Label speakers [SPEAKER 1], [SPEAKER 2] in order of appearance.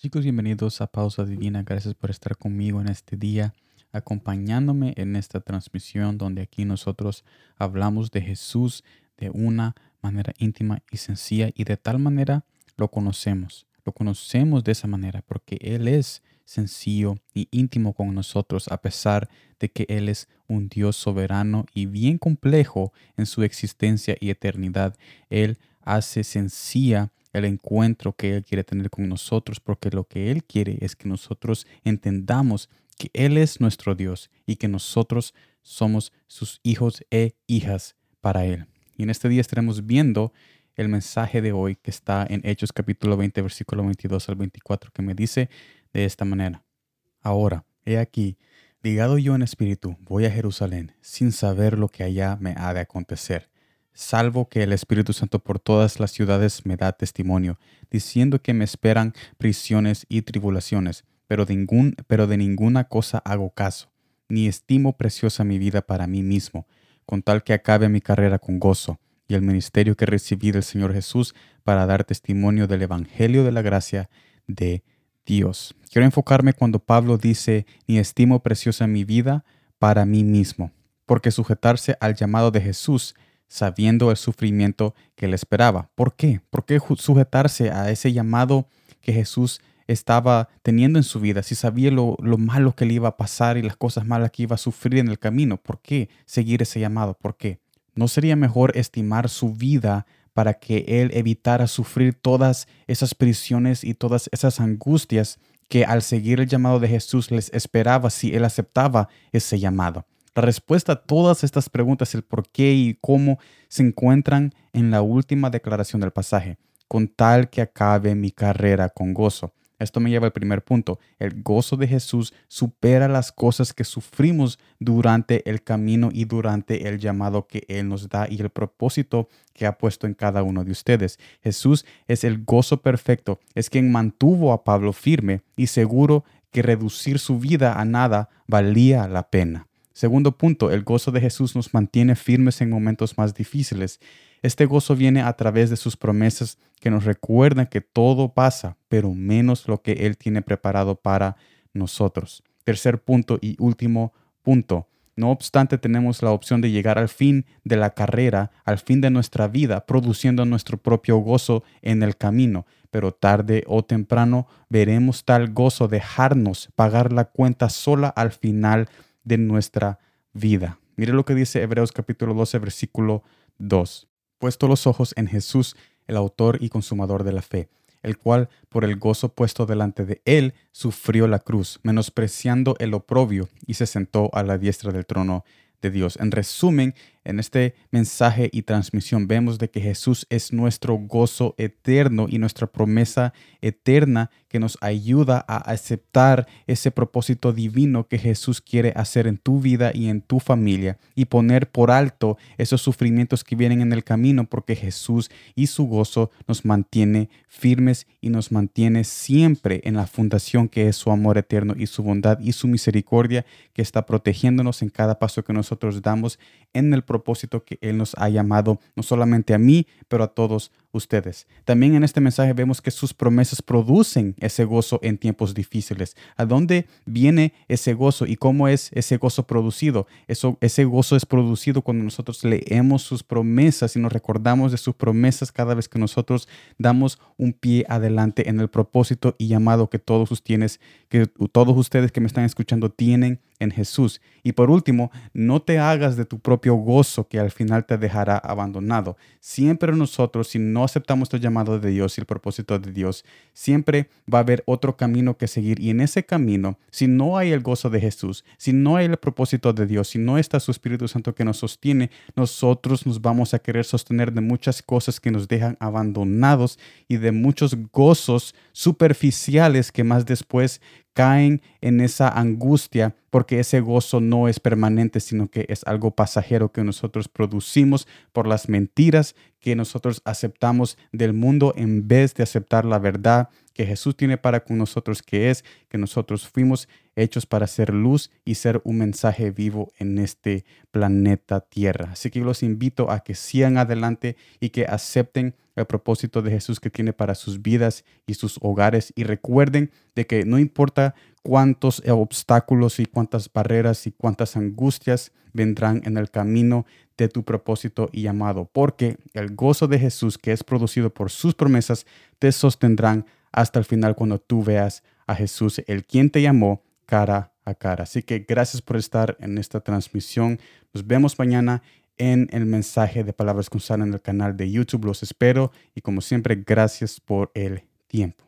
[SPEAKER 1] Chicos, bienvenidos a Pausa Divina. Gracias por estar conmigo en este día, acompañándome en esta transmisión donde aquí nosotros hablamos de Jesús de una manera íntima y sencilla y de tal manera lo conocemos. Lo conocemos de esa manera porque Él es sencillo y íntimo con nosotros a pesar de que Él es un Dios soberano y bien complejo en su existencia y eternidad. Él hace sencilla el encuentro que Él quiere tener con nosotros, porque lo que Él quiere es que nosotros entendamos que Él es nuestro Dios y que nosotros somos sus hijos e hijas para Él. Y en este día estaremos viendo el mensaje de hoy que está en Hechos capítulo 20, versículo 22 al 24, que me dice de esta manera. Ahora, he aquí, ligado yo en espíritu, voy a Jerusalén, sin saber lo que allá me ha de acontecer salvo que el Espíritu Santo por todas las ciudades me da testimonio, diciendo que me esperan prisiones y tribulaciones, pero de, ninguna cosa hago caso, ni estimo preciosa mi vida para mí mismo, con tal que acabe mi carrera con gozo, y el ministerio que recibí del Señor Jesús para dar testimonio del Evangelio de la gracia de Dios. Quiero enfocarme cuando Pablo dice, ni estimo preciosa mi vida para mí mismo, porque sujetarse al llamado de Jesús sabiendo el sufrimiento que le esperaba. ¿Por qué? ¿Por qué sujetarse a ese llamado que Jesús estaba teniendo en su vida, si sabía lo, lo, malo que le iba a pasar y las cosas malas que iba a sufrir en el camino, ¿por qué seguir ese llamado? ¿Por qué? ¿No sería mejor estimar su vida para que él evitara sufrir todas esas prisiones y todas esas angustias que al seguir el llamado de Jesús les esperaba si él aceptaba ese llamado? La respuesta a todas estas preguntas, el por qué y cómo, se encuentran en la última declaración del pasaje, con tal que acabe mi carrera con gozo. Esto me lleva al primer punto. El gozo de Jesús supera las cosas que sufrimos durante el camino y durante el llamado que Él nos da y el propósito que ha puesto en cada uno de ustedes. Jesús es el gozo perfecto, es quien mantuvo a Pablo firme y seguro que reducir su vida a nada valía la pena. Segundo punto, el gozo de Jesús nos mantiene firmes en momentos más difíciles. Este gozo viene a través de sus promesas que nos recuerdan que todo pasa, pero menos lo que Él tiene preparado para nosotros. Tercer punto y último punto. No obstante, tenemos la opción de llegar al fin de la carrera, al fin de nuestra vida, produciendo nuestro propio gozo en el camino. Pero tarde o temprano veremos tal gozo dejarnos pagar la cuenta sola al final de nuestra vida. Mire lo que dice Hebreos capítulo 12, versículo 2. Puesto los ojos en Jesús, el autor y consumador de la fe, el cual, por el gozo puesto delante de él, sufrió la cruz, menospreciando el oprobio, y se sentó a la diestra del trono de Dios. En resumen, en este mensaje y transmisión vemos de que Jesús es nuestro gozo eterno y nuestra promesa eterna que nos ayuda a aceptar ese propósito divino que Jesús quiere hacer en tu vida y en tu familia y poner por alto esos sufrimientos que vienen en el camino porque Jesús y su gozo nos mantiene firmes y nos mantiene siempre en la fundación que es su amor eterno y su bondad y su misericordia que está protegiéndonos en cada paso que nosotros damos en el propósito que Él nos ha llamado, no solamente a mí, pero a todos ustedes. También en este mensaje vemos que sus promesas producen ese gozo en tiempos difíciles. ¿A dónde viene ese gozo y cómo es ese gozo producido? Eso, ese gozo es producido cuando nosotros leemos sus promesas y nos recordamos de sus promesas cada vez que nosotros damos un pie adelante en el propósito y llamado que todos ustedes, que todos ustedes que me están escuchando tienen en Jesús. Y por último, no te hagas de tu propio gozo que al final te dejará abandonado. Siempre nosotros, si no aceptamos el llamado de Dios y el propósito de Dios, siempre va a haber otro camino que seguir. Y en ese camino, si no hay el gozo de Jesús, si no hay el propósito de Dios, si no está su Espíritu Santo que nos sostiene, nosotros nos vamos a querer sostener de muchas cosas que nos dejan abandonados y de muchos gozos superficiales que más después caen en esa angustia porque ese gozo no es permanente, sino que es algo pasajero que nosotros producimos por las mentiras que nosotros aceptamos del mundo en vez de aceptar la verdad que Jesús tiene para con nosotros, que es que nosotros fuimos hechos para ser luz y ser un mensaje vivo en este planeta Tierra. Así que los invito a que sigan adelante y que acepten el propósito de Jesús que tiene para sus vidas y sus hogares. Y recuerden de que no importa cuántos obstáculos y cuántas barreras y cuántas angustias vendrán en el camino de tu propósito y llamado, porque el gozo de Jesús que es producido por sus promesas te sostendrán hasta el final cuando tú veas a Jesús, el quien te llamó cara a cara. Así que gracias por estar en esta transmisión. Nos vemos mañana en el mensaje de Palabras con Sara en el canal de YouTube. Los espero y como siempre, gracias por el tiempo.